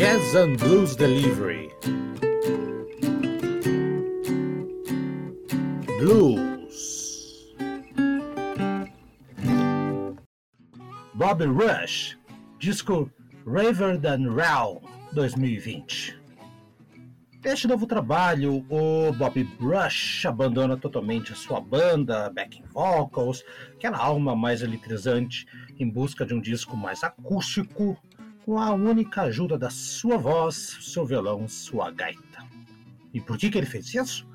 Jazz and Blues Delivery. Blues. Bobby Rush, disco Raver Than Raw 2020. Neste novo trabalho, o Bobby Rush abandona totalmente a sua banda, backing vocals, aquela alma mais eletrizante, em busca de um disco mais acústico, com a única ajuda da sua voz, seu violão, sua gaita. E por que, que ele fez isso?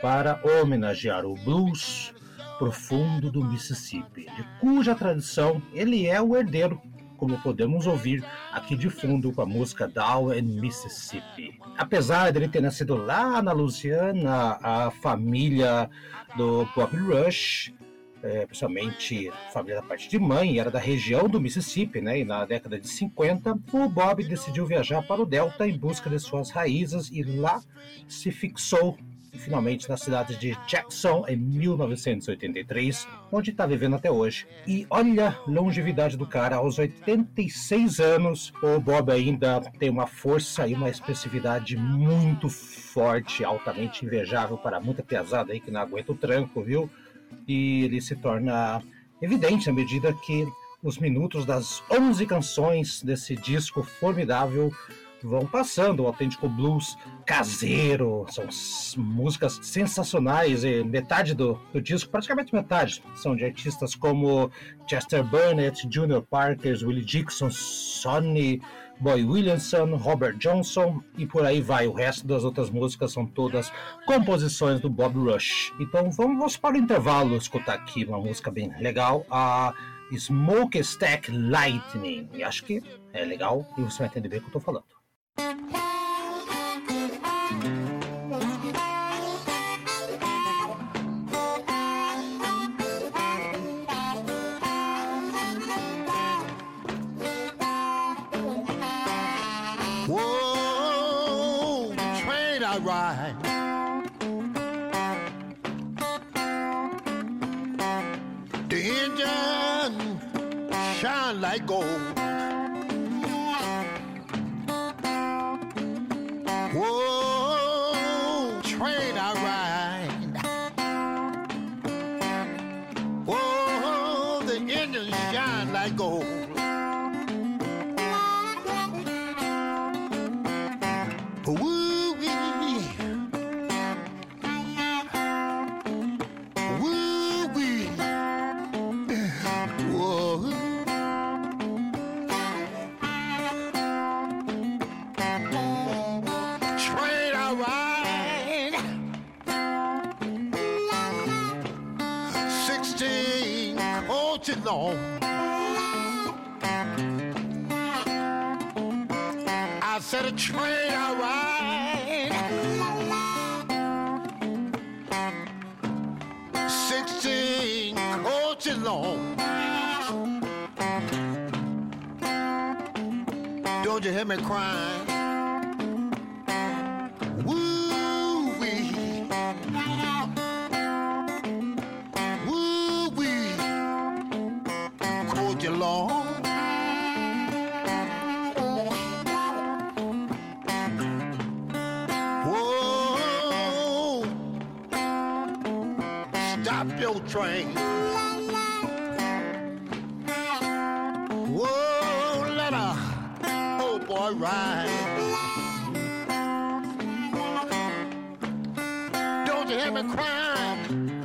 Para homenagear o blues profundo do Mississippi, de cuja tradição ele é o herdeiro, como podemos ouvir aqui de fundo com a música Down in Mississippi. Apesar dele ter nascido lá na Louisiana, a família do Bob Rush é, principalmente família da parte de mãe, era da região do Mississippi, né? E na década de 50, o Bob decidiu viajar para o Delta em busca de suas raízes e lá se fixou finalmente na cidade de Jackson em 1983, onde está vivendo até hoje. E olha a longevidade do cara, aos 86 anos, o Bob ainda tem uma força e uma expressividade muito forte, altamente invejável para muita pesada aí que não aguenta o tranco, viu? E ele se torna evidente à medida que os minutos das 11 canções desse disco formidável vão passando, o autêntico blues caseiro, são músicas sensacionais, e metade do, do disco, praticamente metade, são de artistas como Chester Burnett, Junior Parker, Willie Dixon, Sonny Boy Williamson, Robert Johnson e por aí vai. O resto das outras músicas são todas composições do Bob Rush. Então vamos para o intervalo escutar aqui uma música bem legal, a Smokestack Lightning. E acho que é legal e você vai entender bem o que eu estou falando. Like gold. Whoa, train I ride. Whoa, the engine shine like gold. On. I said a train I ride. Sixteen coaches long. Don't you hear me crying? Train. Whoa, let a old boy ride. Don't you hear me crying?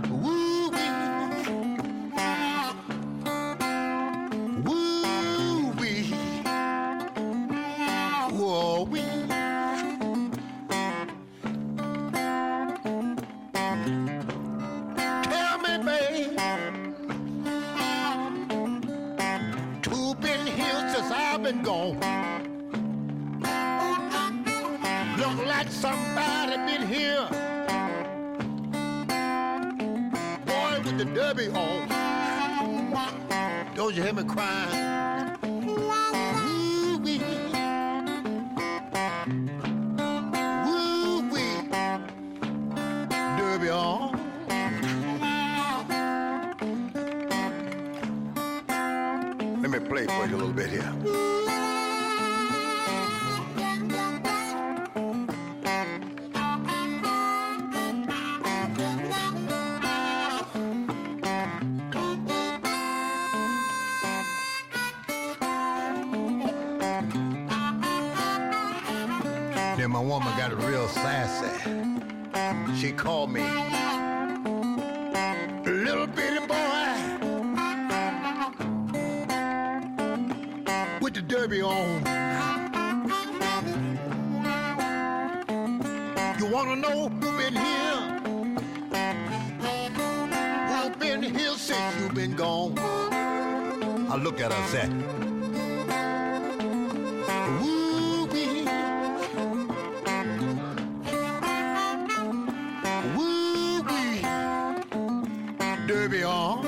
Don't you hear me crying? Ooh-wee. Ooh-wee. Derby on. Let me play for you a little bit here. And my woman got real sassy. She called me little bitty boy with the derby on. You wanna know who been here? Who been here since you been gone? I look at her and say, Derby on. Uh-huh.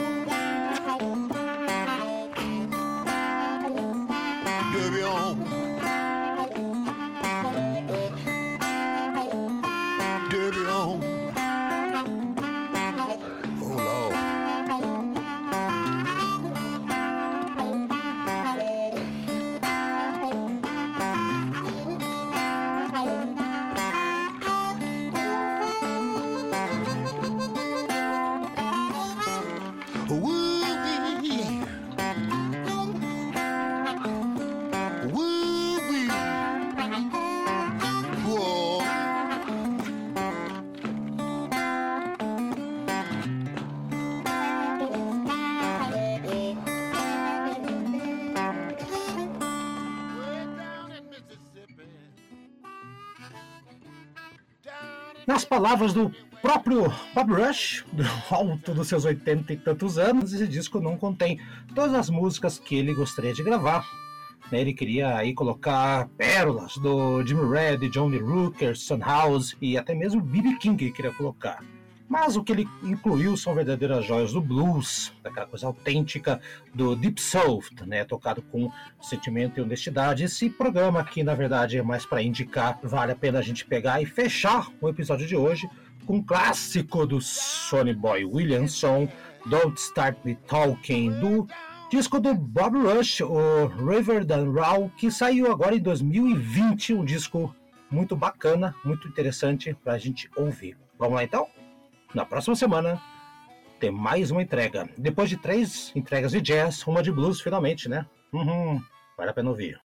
Nas palavras do próprio Bob Rush, do alto dos seus 80 e tantos anos, esse disco não contém todas as músicas que ele gostaria de gravar. né? Ele queria aí colocar pérolas do Jimmy Red, Johnny Rooker, Sun House e até mesmo B.B. King queria colocar. Mas o que ele incluiu são verdadeiras joias do blues, daquela coisa autêntica do Deep Soul, né, tocado com sentimento e honestidade. Esse programa aqui, na verdade, é mais para indicar, vale a pena a gente pegar e fechar o episódio de hoje com um clássico do Sonny Boy Williamson, Don't Start Me Talking, do disco do Bob Rush, o River Than Raw, que saiu agora em 2020, um disco muito bacana, muito interessante para a gente ouvir. Vamos lá então? Na próxima semana tem mais uma entrega. Depois de três entregas de jazz, uma de blues finalmente, né? Uhum, vale a pena ouvir.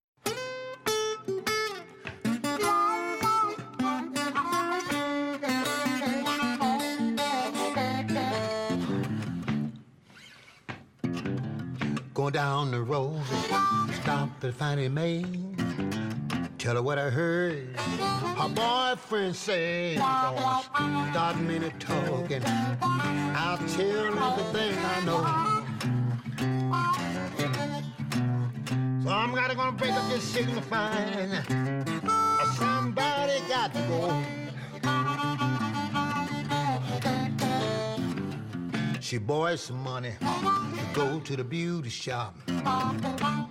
Go down the road, stop. Tell her what I heard. Her boyfriend said, Don't me to talking. I'll tell everything I know. So I'm gonna gonna break up this signifying. Somebody got to go. She borrowed some money to go to the beauty shop.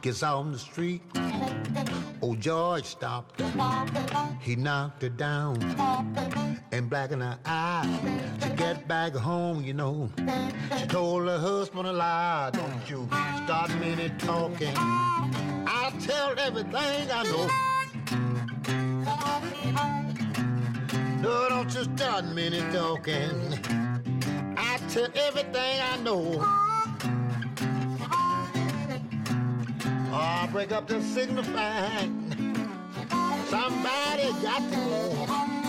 Gets out on the street. Old George stopped her. He knocked her down and blackened her eye. To get back home, you know, she told her husband a lie. Don't you start to talking. I'll tell everything I know. No, don't you start me talking. I tell everything I know. Oh, break up the signifying. Somebody got to go.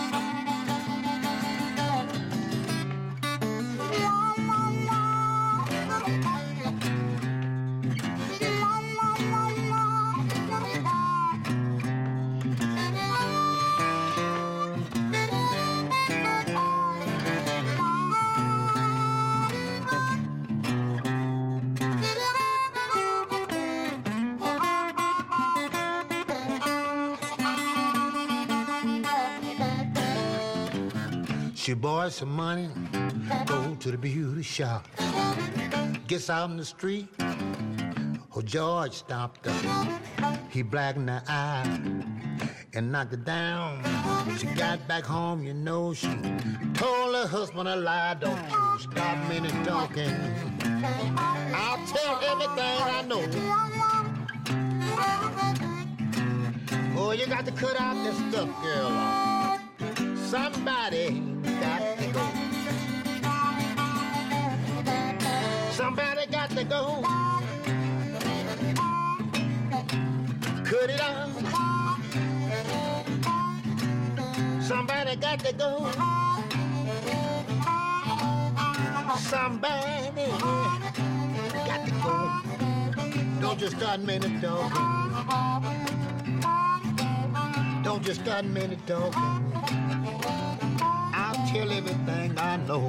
She borrows some money, go to the beauty shop. Gets out in the street, oh George stopped her. He blackened her eye and knocked her down. She got back home, you know, she told her husband a lie. Don't you stop me to talking. I'll tell everything I know. Oh, you got to cut out this stuff, girl. Somebody Somebody got to go. Cut it out. Somebody got to go. Somebody got to go. Don't just start minute talking. Don't just start minute talking. I'll tell everything I know.